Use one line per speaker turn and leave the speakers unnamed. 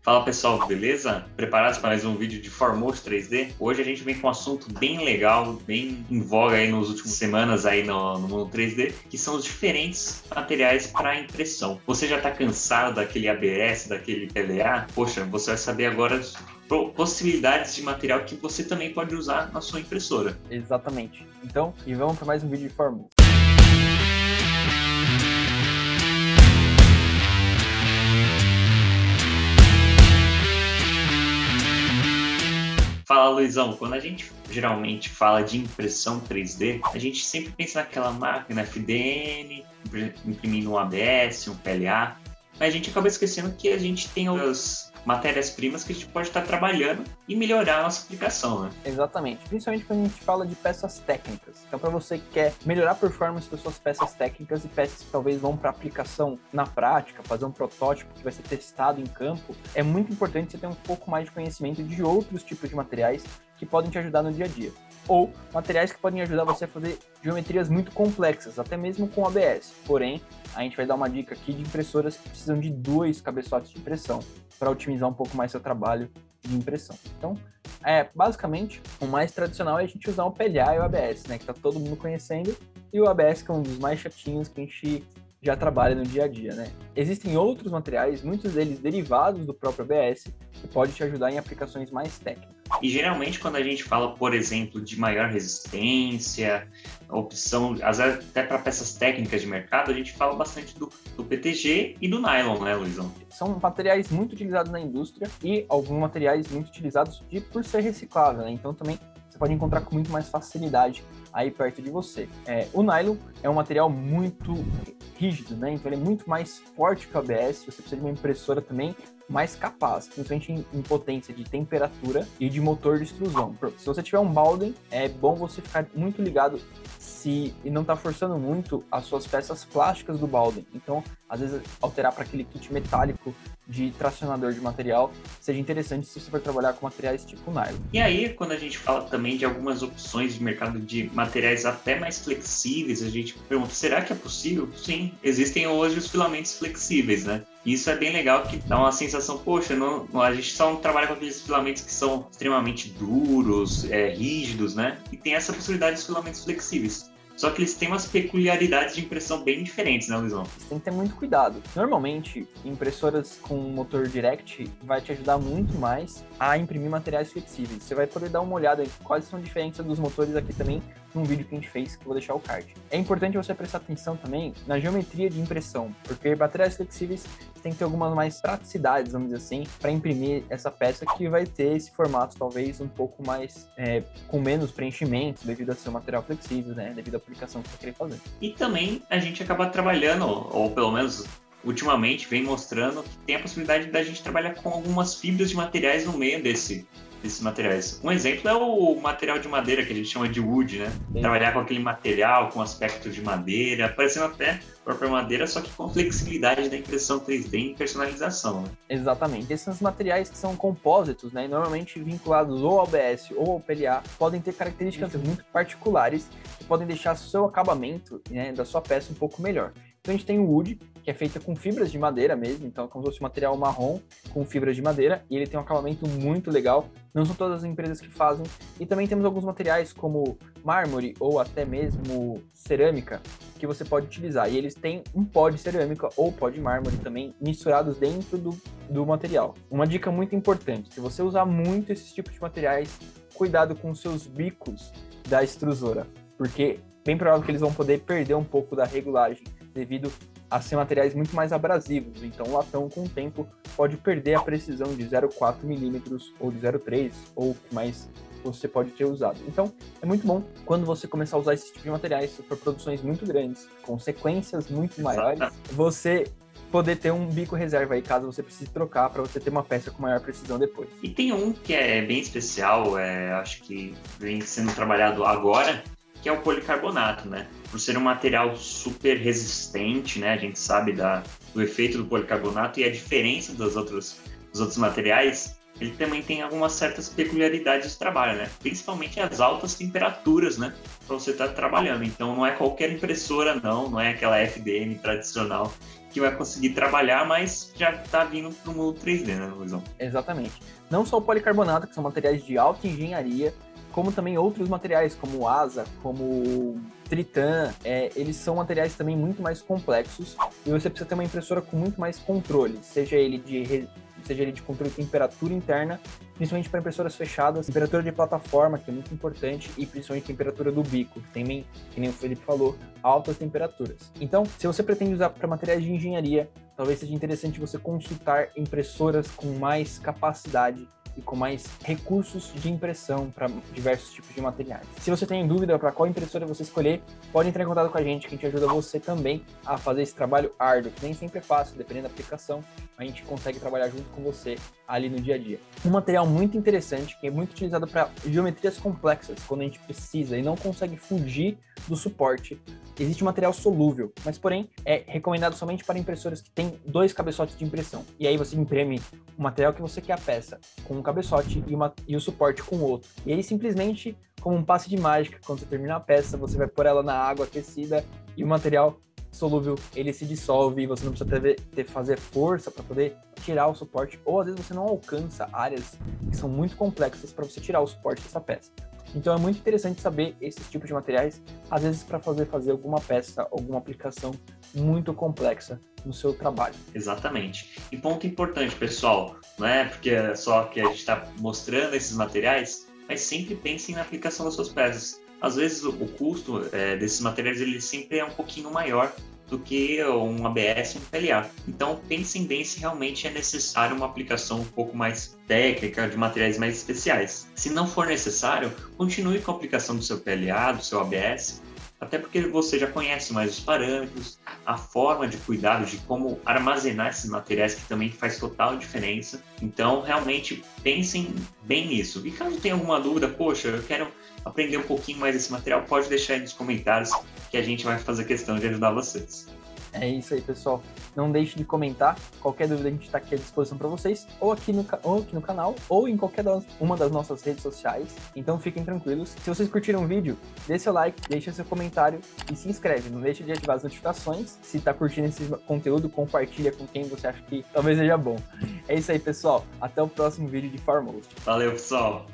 Fala pessoal, beleza? Preparados para mais um vídeo de Formoso 3D? Hoje a gente vem com um assunto bem legal, bem em voga aí nas últimas semanas aí no, no mundo 3D, que são os diferentes materiais para impressão. Você já está cansado daquele ABS, daquele PLA? Poxa, você vai saber agora possibilidades de material que você também pode usar na sua impressora.
Exatamente. Então, e vamos para mais um vídeo de Formoso.
Fala, Luizão, quando a gente geralmente fala de impressão 3D, a gente sempre pensa naquela máquina FDM, imprimindo um ABS, um PLA, mas a gente acaba esquecendo que a gente tem as matérias-primas que a gente pode estar trabalhando e melhorar a nossa aplicação, né?
Exatamente, principalmente quando a gente fala de peças técnicas. Então, para você que quer melhorar a performance das suas peças técnicas e peças que talvez vão para aplicação na prática, fazer um protótipo que vai ser testado em campo, é muito importante você ter um pouco mais de conhecimento de outros tipos de materiais que podem te ajudar no dia a dia. Ou materiais que podem ajudar você a fazer geometrias muito complexas, até mesmo com ABS. Porém, a gente vai dar uma dica aqui de impressoras que precisam de dois cabeçotes de impressão para otimizar um pouco mais seu trabalho de impressão. Então, é, basicamente, o mais tradicional é a gente usar o PLA e o ABS, né, que está todo mundo conhecendo, e o ABS que é um dos mais chatinhos que a gente já trabalha no dia a dia, né? Existem outros materiais, muitos deles derivados do próprio ABS, que pode te ajudar em aplicações mais técnicas.
E geralmente quando a gente fala, por exemplo, de maior resistência, opção, até para peças técnicas de mercado, a gente fala bastante do, do PTG e do nylon, né, Luizão?
São materiais muito utilizados na indústria e alguns materiais muito utilizados de, por ser reciclável, né? Então também você pode encontrar com muito mais facilidade aí perto de você. É, o nylon é um material muito rígido, né? Então ele é muito mais forte que o ABS. Você precisa de uma impressora também mais capaz, principalmente em, em, potência de temperatura e de motor de extrusão. Se você tiver um Bowden, é bom você ficar muito ligado se e não tá forçando muito as suas peças plásticas do Bowden. Então, às vezes alterar para aquele kit metálico de tracionador de material seja interessante se você for trabalhar com materiais tipo nylon.
E aí, quando a gente fala também de algumas opções de mercado de materiais até mais flexíveis, a gente pergunta, será que é possível? Sim, existem hoje os filamentos flexíveis, né? Isso é bem legal, que dá uma sensação, poxa, não, a gente só trabalha com aqueles filamentos que são extremamente duros, é, rígidos, né? E tem essa possibilidade dos filamentos flexíveis. Só que eles têm umas peculiaridades de impressão bem diferentes, né, Luizão?
Você tem que ter muito cuidado. Normalmente, impressoras com motor direct vai te ajudar muito mais a imprimir materiais flexíveis. Você vai poder dar uma olhada em quais são as diferenças dos motores aqui também num vídeo que a gente fez, que eu vou deixar o card. É importante você prestar atenção também na geometria de impressão, porque materiais flexíveis tem que ter algumas mais praticidades, vamos dizer assim, para imprimir essa peça que vai ter esse formato talvez um pouco mais é, com menos preenchimento devido a ser um material flexível, né, devido à aplicação que você quer fazer.
E também a gente acaba trabalhando, ou pelo menos ultimamente vem mostrando que tem a possibilidade da gente trabalhar com algumas fibras de materiais no meio desse desses materiais. Um exemplo é o material de madeira que a gente chama de wood, né? Sim. Trabalhar com aquele material com aspecto de madeira, parecendo até a própria madeira, só que com flexibilidade da impressão 3D e personalização. Né?
Exatamente. Esses materiais que são compósitos, né, normalmente vinculados ou ao ABS ou ao PLA, podem ter características muito particulares que podem deixar seu acabamento né, da sua peça um pouco melhor. Então a gente tem o wood, que é feita com fibras de madeira mesmo, então é como se fosse um material marrom com fibras de madeira, e ele tem um acabamento muito legal. Não são todas as empresas que fazem. E também temos alguns materiais como mármore ou até mesmo cerâmica que você pode utilizar. E eles têm um pó de cerâmica ou pó de mármore também misturados dentro do, do material. Uma dica muito importante: se você usar muito esses tipos de materiais, cuidado com os seus bicos da extrusora, porque bem provável que eles vão poder perder um pouco da regulagem devido a ser materiais muito mais abrasivos. Então, o latão, com o tempo, pode perder a precisão de 0,4 milímetros ou de 0,3 ou o que mais você pode ter usado. Então, é muito bom quando você começar a usar esse tipo de materiais para produções muito grandes, com sequências muito maiores, você poder ter um bico reserva aí caso você precise trocar para você ter uma peça com maior precisão depois.
E tem um que é bem especial, é, acho que vem sendo trabalhado agora, que é o policarbonato, né? Por ser um material super resistente, né? A gente sabe da, do efeito do policarbonato e a diferença dos outros, dos outros materiais, ele também tem algumas certas peculiaridades de trabalho, né? Principalmente as altas temperaturas, né? Para você estar tá trabalhando. Então não é qualquer impressora, não, não é aquela FDM tradicional que vai conseguir trabalhar, mas já está vindo para o mundo 3D, né, Luizão?
Exatamente. Não só o policarbonato, que são materiais de alta engenharia, como também outros materiais, como asa, como Tritan, é, eles são materiais também muito mais complexos e você precisa ter uma impressora com muito mais controle, seja ele de seja ele de controle de temperatura interna, principalmente para impressoras fechadas, temperatura de plataforma, que é muito importante, e principalmente temperatura do bico, que tem, que nem o Felipe falou, altas temperaturas. Então, se você pretende usar para materiais de engenharia, talvez seja interessante você consultar impressoras com mais capacidade e com mais recursos de impressão para diversos tipos de materiais. Se você tem dúvida para qual impressora você escolher, pode entrar em contato com a gente, que a gente ajuda você também a fazer esse trabalho árduo, que nem sempre é fácil, dependendo da aplicação, a gente consegue trabalhar junto com você ali no dia a dia. Um material muito interessante, que é muito utilizado para geometrias complexas, quando a gente precisa e não consegue fugir do suporte. Existe material solúvel, mas porém é recomendado somente para impressoras que têm dois cabeçotes de impressão. E aí você imprime o material que você quer a peça com um cabeçote e, uma, e o suporte com o outro. E aí simplesmente, como um passe de mágica, quando você termina a peça, você vai pôr ela na água aquecida e o material solúvel ele se dissolve e você não precisa ter, ter fazer força para poder tirar o suporte ou às vezes você não alcança áreas que são muito complexas para você tirar o suporte dessa peça. Então é muito interessante saber esses tipos de materiais, às vezes para fazer fazer alguma peça, alguma aplicação muito complexa no seu trabalho.
Exatamente. E ponto importante, pessoal, não é porque é só que a gente está mostrando esses materiais, mas sempre pensem na aplicação das suas peças. Às vezes o custo é, desses materiais ele sempre é um pouquinho maior do que um ABS e um PLA. Então pensem bem se realmente é necessário uma aplicação um pouco mais técnica, de materiais mais especiais. Se não for necessário, continue com a aplicação do seu PLA, do seu ABS, até porque você já conhece mais os parâmetros, a forma de cuidado, de como armazenar esses materiais, que também faz total diferença. Então, realmente, pensem bem nisso. E caso tenha alguma dúvida, poxa, eu quero aprender um pouquinho mais desse material, pode deixar aí nos comentários que a gente vai fazer questão de ajudar vocês.
É isso aí, pessoal. Não deixe de comentar. Qualquer dúvida a gente está aqui à disposição para vocês, ou aqui, no, ou aqui no canal, ou em qualquer das, uma das nossas redes sociais. Então fiquem tranquilos. Se vocês curtiram o vídeo, dê seu like, deixe seu comentário e se inscreve. Não deixe de ativar as notificações. Se está curtindo esse conteúdo, compartilha com quem você acha que talvez seja bom. É isso aí, pessoal. Até o próximo vídeo de Foremost.
Valeu, pessoal.